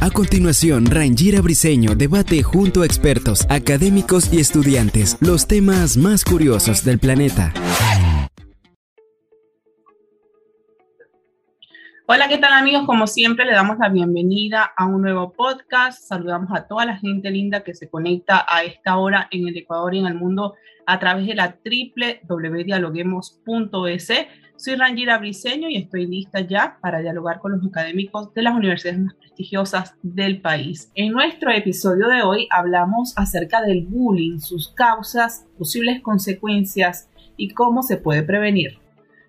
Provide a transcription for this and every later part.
A continuación, Rangira Briseño debate junto a expertos, académicos y estudiantes los temas más curiosos del planeta. Hola, ¿qué tal amigos? Como siempre, le damos la bienvenida a un nuevo podcast. Saludamos a toda la gente linda que se conecta a esta hora en el Ecuador y en el mundo a través de la www.dialoguemos.es soy Rangira Briseño y estoy lista ya para dialogar con los académicos de las universidades más prestigiosas del país. En nuestro episodio de hoy hablamos acerca del bullying, sus causas, posibles consecuencias y cómo se puede prevenir.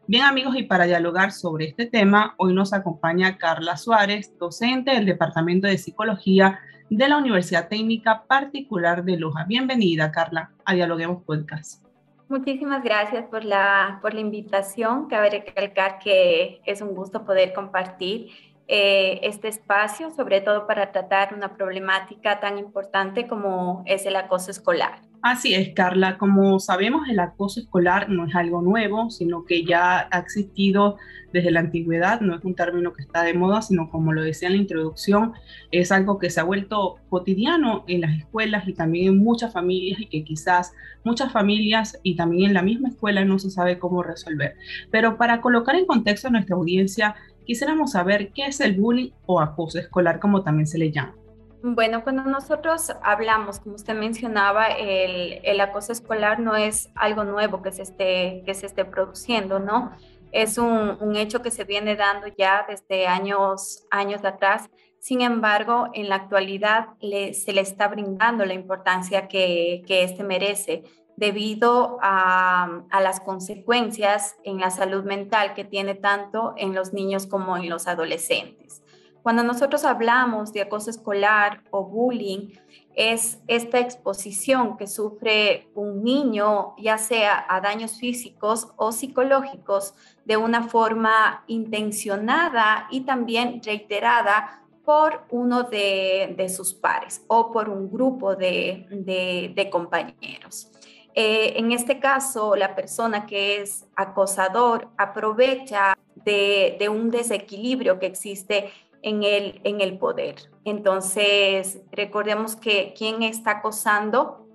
Bien amigos, y para dialogar sobre este tema, hoy nos acompaña Carla Suárez, docente del Departamento de Psicología de la Universidad Técnica Particular de Loja. Bienvenida, Carla, a Dialoguemos Podcast. Muchísimas gracias por la, por la invitación. Cabe recalcar que es un gusto poder compartir eh, este espacio, sobre todo para tratar una problemática tan importante como es el acoso escolar. Así es, Carla. Como sabemos, el acoso escolar no es algo nuevo, sino que ya ha existido desde la antigüedad. No es un término que está de moda, sino como lo decía en la introducción, es algo que se ha vuelto cotidiano en las escuelas y también en muchas familias y que quizás muchas familias y también en la misma escuela no se sabe cómo resolver. Pero para colocar en contexto a nuestra audiencia, quisiéramos saber qué es el bullying o acoso escolar, como también se le llama. Bueno, cuando nosotros hablamos, como usted mencionaba, el, acoso escolar no es algo nuevo que se esté, que se esté produciendo, ¿no? Es un, hecho que se viene dando ya desde años, años atrás. Sin embargo, en la actualidad se le está brindando la importancia que, que este merece debido a, a, las consecuencias en la salud mental que tiene tanto en los niños como en los adolescentes. Cuando nosotros hablamos de acoso escolar o bullying, es esta exposición que sufre un niño, ya sea a daños físicos o psicológicos, de una forma intencionada y también reiterada por uno de, sus pares o por un grupo de, compañeros. Eh, en este caso, la persona que es acosador aprovecha de, de un desequilibrio que existe en el, en el poder. Entonces, recordemos que quien está acosando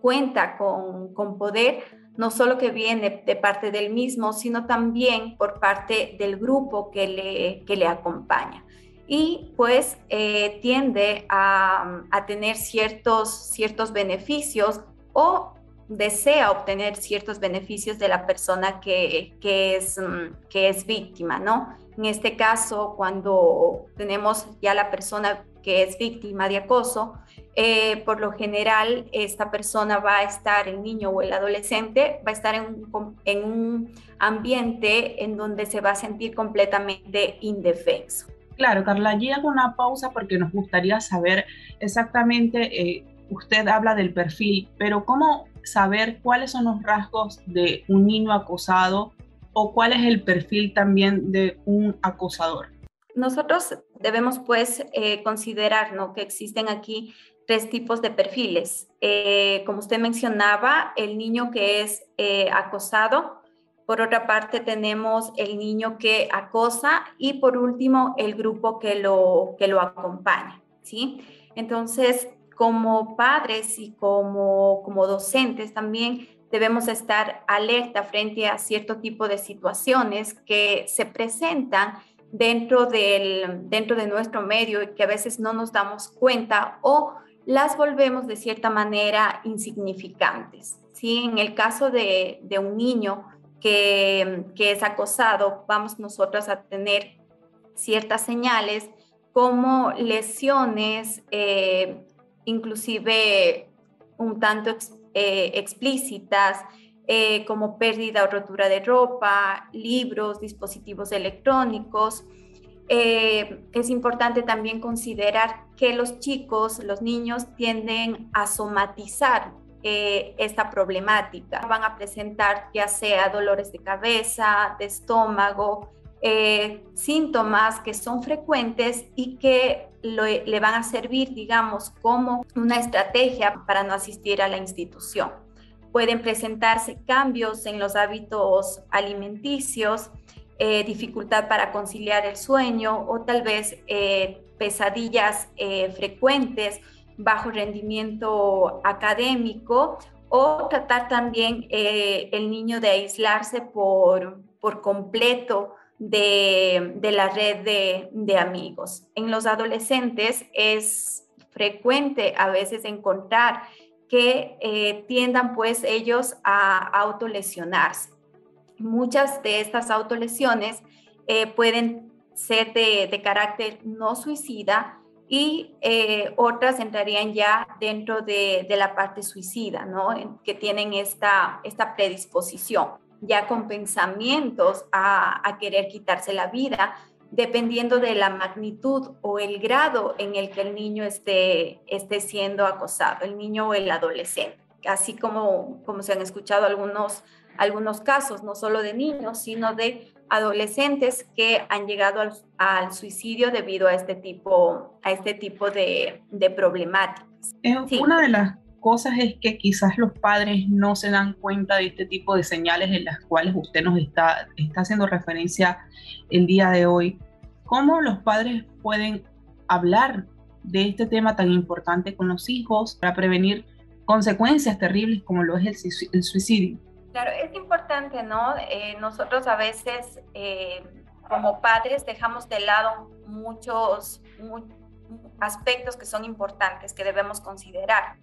cuenta con, con poder, no solo que viene de parte del mismo, sino también por parte del grupo que le, que le acompaña. Y pues eh, tiende a, a, tener ciertos, ciertos beneficios o desea obtener ciertos beneficios de la persona que, que, es, mm, que es víctima, ¿no? En este caso, cuando tenemos ya la persona que es víctima de acoso, eh, por lo general esta persona va a estar, el niño o el adolescente, va a estar en un, en un ambiente en donde se va a sentir completamente indefenso. Claro, Carla, allí hago una pausa porque nos gustaría saber exactamente, eh, usted habla del perfil, pero ¿cómo saber cuáles son los rasgos de un niño acosado o cuál es el perfil también de un acosador? Nosotros debemos pues eh, considerar ¿no? que existen aquí tres tipos de perfiles. Eh, como usted mencionaba, el niño que es eh, acosado, por otra parte tenemos el niño que acosa y por último el grupo que lo, que lo acompaña. ¿sí? Entonces, como padres y como, como docentes también debemos estar alerta frente a cierto tipo de situaciones que se presentan dentro, del, dentro de nuestro medio y que a veces no nos damos cuenta o las volvemos de cierta manera insignificantes. ¿sí? En el caso de, de un niño que, que, es acosado, vamos nosotros a tener ciertas señales como lesiones eh, inclusive un tanto eh, explícitas, eh, como pérdida o rotura de ropa, libros, dispositivos electrónicos. eh, es importante también considerar que los chicos, los niños tienden a somatizar esta problemática. Van a presentar ya sea dolores de cabeza, de estómago, síntomas que son frecuentes y que le van a servir, digamos, como una estrategia para no asistir a la institución. Pueden presentarse cambios en los hábitos alimenticios, eh, dificultad para conciliar el sueño o tal vez eh, pesadillas eh, frecuentes, bajo rendimiento académico o tratar también el niño de aislarse por, por completo de, de, la red de, de amigos. En los adolescentes es frecuente a veces encontrar que tiendan pues ellos a autolesionarse. Muchas de estas autolesiones eh, pueden ser de, carácter no suicida y eh, otras entrarían ya dentro de, la parte suicida, ¿no? que tienen esta, esta predisposición, ya con pensamientos a, querer quitarse la vida, dependiendo de la magnitud o el grado en el que el niño esté, esté siendo acosado, el niño o el adolescente. Así como, como se han escuchado algunos algunos casos, no solo de niños, sino de adolescentes que han llegado al, suicidio debido a este tipo, a este tipo de, problemáticas. Una de las cosas es que quizás los padres no se dan cuenta de este tipo de señales en las cuales usted nos está, está haciendo referencia el día de hoy. ¿Cómo los padres pueden hablar de este tema tan importante con los hijos para prevenir consecuencias terribles como lo es el suicidio? Claro, es importante, ¿no? Eh, nosotros a veces eh, como padres dejamos de lado muchos aspectos que son importantes, que debemos considerar.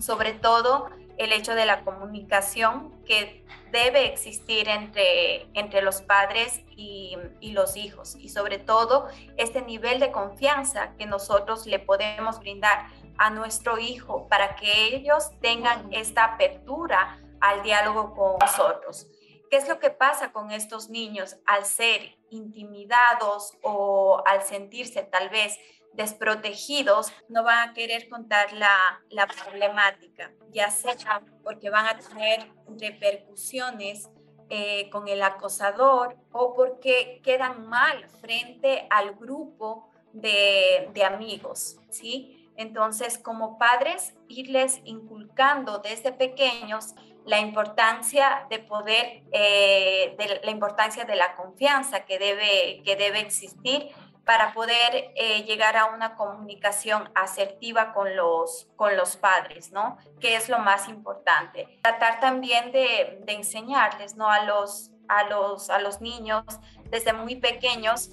Sobre todo el hecho de la comunicación que debe existir entre, entre los padres y, y los hijos. Y sobre todo este nivel de confianza que nosotros le podemos brindar a nuestro hijo para que ellos tengan esta apertura al diálogo con nosotros. ¿Qué es lo que pasa con estos niños al ser intimidados o al sentirse tal vez desprotegidos? No van a querer contar la, la problemática, ya sea porque van a tener repercusiones eh, con el acosador o porque quedan mal frente al grupo de, de amigos, ¿sí? Entonces, como padres, irles inculcando desde pequeños la importancia de poder, eh, la importancia de la confianza que debe, que debe existir para poder eh, llegar a una comunicación asertiva con los, con los padres, ¿no? Que es lo más importante. Tratar también de, de enseñarles, ¿no? A los, a, los, a los niños desde muy pequeños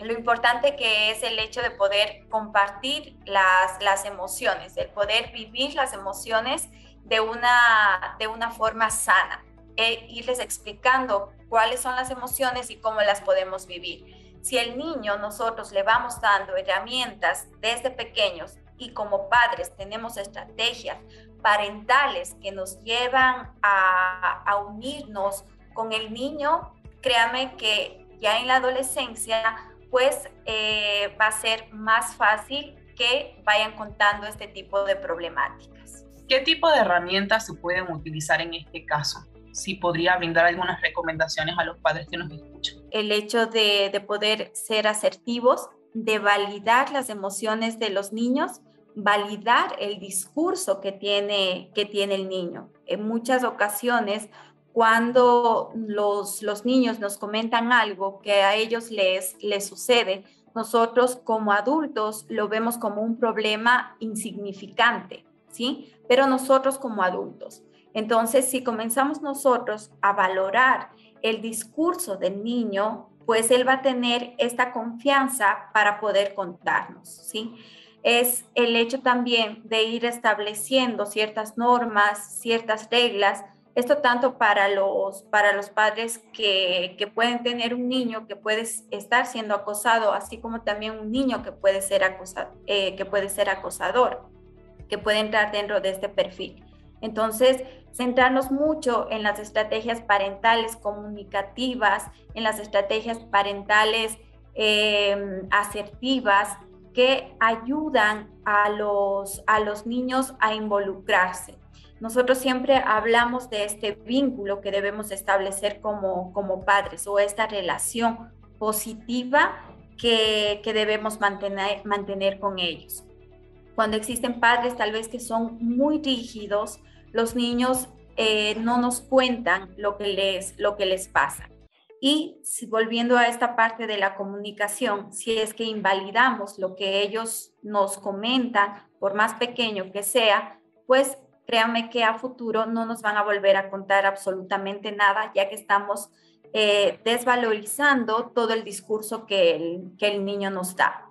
lo importante que es el hecho de poder compartir las, las emociones, el poder vivir las emociones de una, de una forma sana, e irles explicando cuáles son las emociones y cómo las podemos vivir. Si el niño nosotros le vamos dando herramientas desde pequeños y como padres tenemos estrategias parentales que nos llevan a, unirnos con el niño, créame que ya en la adolescencia pues eh, va a ser más fácil que vayan contando este tipo de problemáticas. ¿Qué tipo de herramientas se pueden utilizar en este caso? Si podría brindar algunas recomendaciones a los padres que nos escuchan. El hecho de, de poder ser asertivos, de validar las emociones de los niños, validar el discurso que tiene, que tiene el niño. En muchas ocasiones, cuando los, los niños nos comentan algo que a ellos les, les sucede, nosotros como adultos lo vemos como un problema insignificante ¿sí? Pero nosotros como adultos. Entonces, si comenzamos nosotros a valorar el discurso del niño, pues él va a tener esta confianza para poder contarnos, ¿sí? Es el hecho también de ir estableciendo ciertas normas, ciertas reglas, esto tanto para los, para los padres que, que, pueden tener un niño que puede estar siendo acosado, así como también un niño que puede ser, acosado, eh, que puede ser acosador que puede entrar dentro de este perfil. Entonces, centrarnos mucho en las estrategias parentales comunicativas, en las estrategias parentales em, asertivas que ayudan a los, a los niños a involucrarse. Nosotros siempre hablamos de este vínculo que debemos establecer como, como padres o esta relación positiva que, que debemos mantener, mantener con ellos. Cuando existen padres tal vez que son muy rígidos, los niños eh, no nos cuentan lo que les, lo que les pasa. Y volviendo a esta parte de la comunicación, si es que invalidamos lo que ellos nos comentan, por más pequeño que sea, pues créanme que a futuro no nos van a volver a contar absolutamente nada, ya que estamos eh, desvalorizando todo el discurso que el, que el niño nos da.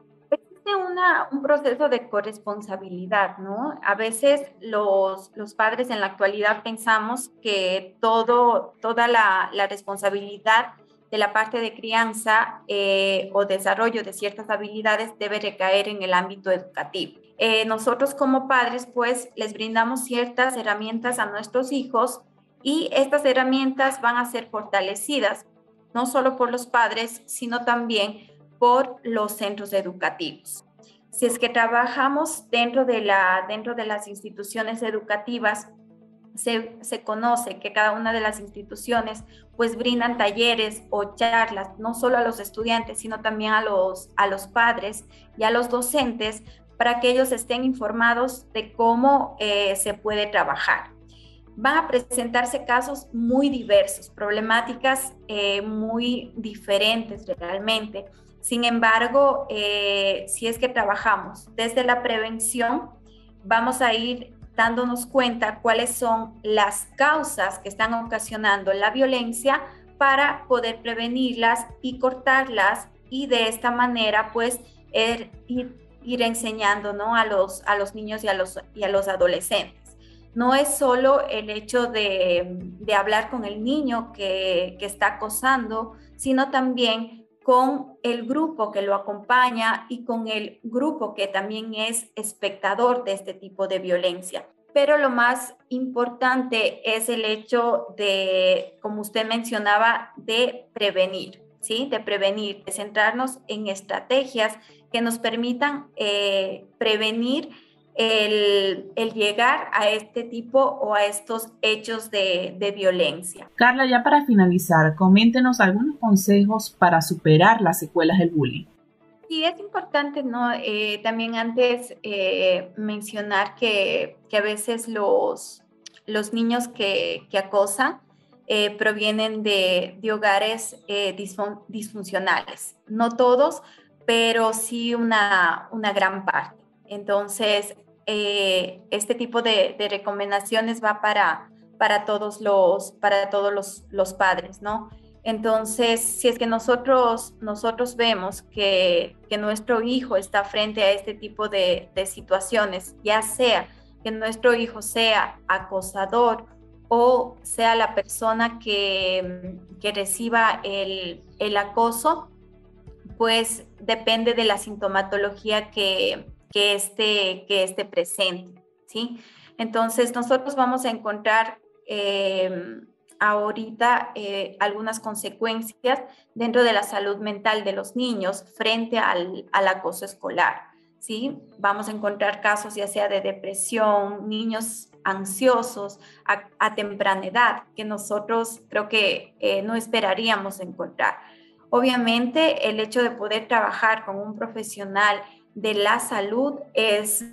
Existe una, un proceso de corresponsabilidad, ¿no? A veces los, los padres en la actualidad pensamos que todo, toda la, la responsabilidad de la parte de crianza eh, o desarrollo de ciertas habilidades debe recaer en el ámbito educativo. Eh, nosotros como padres pues les brindamos ciertas herramientas a nuestros hijos y estas herramientas van a ser fortalecidas no solo por los padres, sino también por los centros educativos. Si es que trabajamos dentro de, la, dentro de las instituciones educativas, se, se, conoce que cada una de las instituciones pues brindan talleres o charlas, no solo a los estudiantes, sino también a los, a los padres y a los docentes para que ellos estén informados de cómo eh, se puede trabajar. Van a presentarse casos muy diversos, problemáticas eh, muy diferentes realmente. Sin embargo, eh, si es que trabajamos desde la prevención, vamos a ir dándonos cuenta cuáles son las causas que están ocasionando la violencia para poder prevenirlas y cortarlas y de esta manera pues er, ir ir enseñando ¿no? a, los, a los niños y a los, y a los adolescentes. No es solo el hecho de, hablar con el niño que, que está acosando, sino también con el grupo que lo acompaña y con el grupo que también es espectador de este tipo de violencia. Pero lo más importante es el hecho de, como usted mencionaba, de prevenir, ¿sí? De prevenir, de centrarnos en estrategias que nos permitan eh, prevenir el, llegar a este tipo o a estos hechos de, violencia. Carla, ya para finalizar, coméntenos algunos consejos para superar las secuelas del bullying. Sí, es importante, ¿no? Eh, también antes eh, mencionar que, a veces los, los niños que, acosan provienen de, de hogares disfuncionales. No todos, pero sí una, una gran parte. Entonces, eh, este tipo de, recomendaciones va para, para todos, los, para todos los, los, padres, ¿no? Entonces, si es que nosotros, nosotros vemos que, que nuestro hijo está frente a este tipo de, de, situaciones, ya sea que nuestro hijo sea acosador o sea la persona que, que reciba el, el acoso, pues depende de la sintomatología que, que, esté, que esté presente, ¿sí? Entonces, nosotros vamos a encontrar em, ahorita eh, algunas consecuencias dentro de la salud mental de los niños frente al, acoso escolar, ¿sí? Vamos a encontrar casos ya sea de depresión, niños ansiosos a, temprana edad, que nosotros creo que eh, no esperaríamos encontrar. Obviamente, el hecho de poder trabajar con un profesional de la salud es,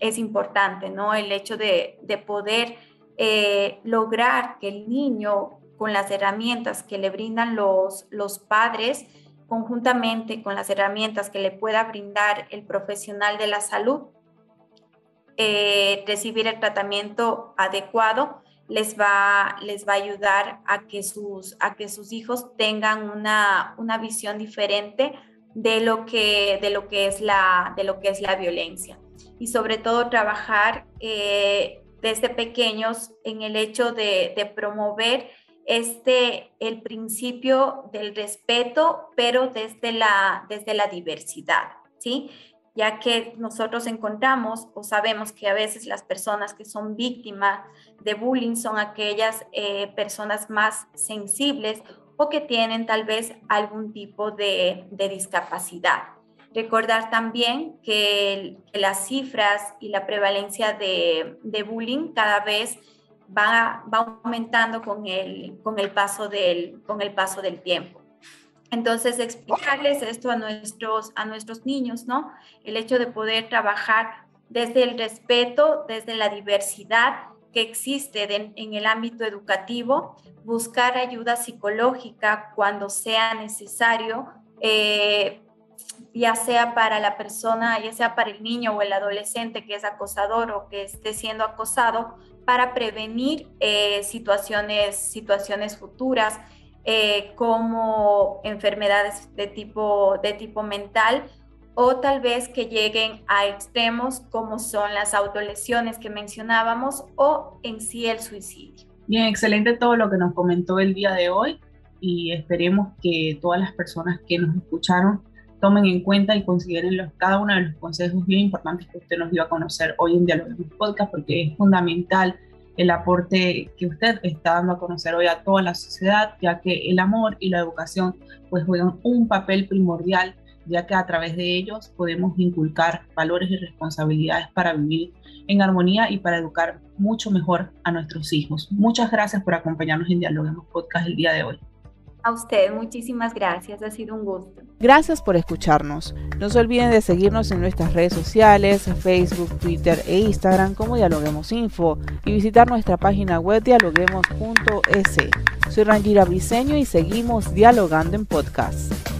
es importante, ¿no? El hecho de, poder eh, lograr que el niño, con las herramientas que le brindan los, los padres, conjuntamente con las herramientas que le pueda brindar el profesional de la salud, eh, recibir el tratamiento adecuado les va, les va a ayudar a que sus, a que sus hijos tengan una, una visión diferente de lo, que, de, lo que es la, de lo que es la violencia. Y sobre todo trabajar eh, desde pequeños en el hecho de, de, promover este, el principio del respeto, pero desde la, desde la diversidad, ¿sí? ya que nosotros encontramos o sabemos que a veces las personas que son víctimas de bullying son aquellas eh, personas más sensibles o que tienen tal vez algún tipo de, discapacidad. Recordar también que, las cifras y la prevalencia de, bullying cada vez va, aumentando con el, con, el paso del, con el paso del tiempo. Entonces, explicarles esto a nuestros, a nuestros niños, ¿no? El hecho de poder trabajar desde el respeto, desde la diversidad que existe en el ámbito educativo, buscar ayuda psicológica cuando sea necesario, eh, ya sea para la persona, ya sea para el niño o el adolescente que es acosador o que esté siendo acosado, para prevenir eh, situaciones, situaciones futuras eh, como enfermedades de tipo, de tipo mental o tal vez que lleguen a extremos como son las autolesiones que mencionábamos o en sí el suicidio. Bien, excelente todo lo que nos comentó el día de hoy y esperemos que todas las personas que nos escucharon tomen en cuenta y consideren los, cada uno de los consejos bien importantes que usted nos dio a conocer hoy en Diálogos Podcast porque es fundamental el aporte que usted está dando a conocer hoy a toda la sociedad, ya que el amor y la educación pues juegan un papel primordial ya que a través de ellos podemos inculcar valores y responsabilidades para vivir en armonía y para educar mucho mejor a nuestros hijos. Muchas gracias por acompañarnos en Dialoguemos Podcast el día de hoy. A usted, muchísimas gracias, ha sido un gusto. Gracias por escucharnos. No se olviden de seguirnos en nuestras redes sociales, Facebook, Twitter e Instagram como Dialoguemos Info y visitar nuestra página web dialoguemos.es. Soy Rangira Briseño y seguimos dialogando en podcast.